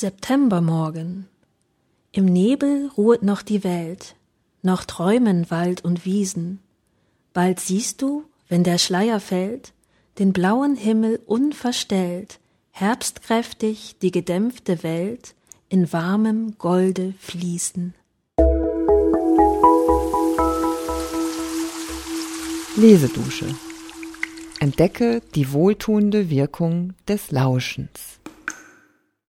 Septembermorgen. Im Nebel ruhet noch die Welt, noch träumen Wald und Wiesen. Bald siehst du, wenn der Schleier fällt, den blauen Himmel unverstellt, herbstkräftig die gedämpfte Welt in warmem Golde fließen. Lesedusche. Entdecke die wohltuende Wirkung des Lauschens.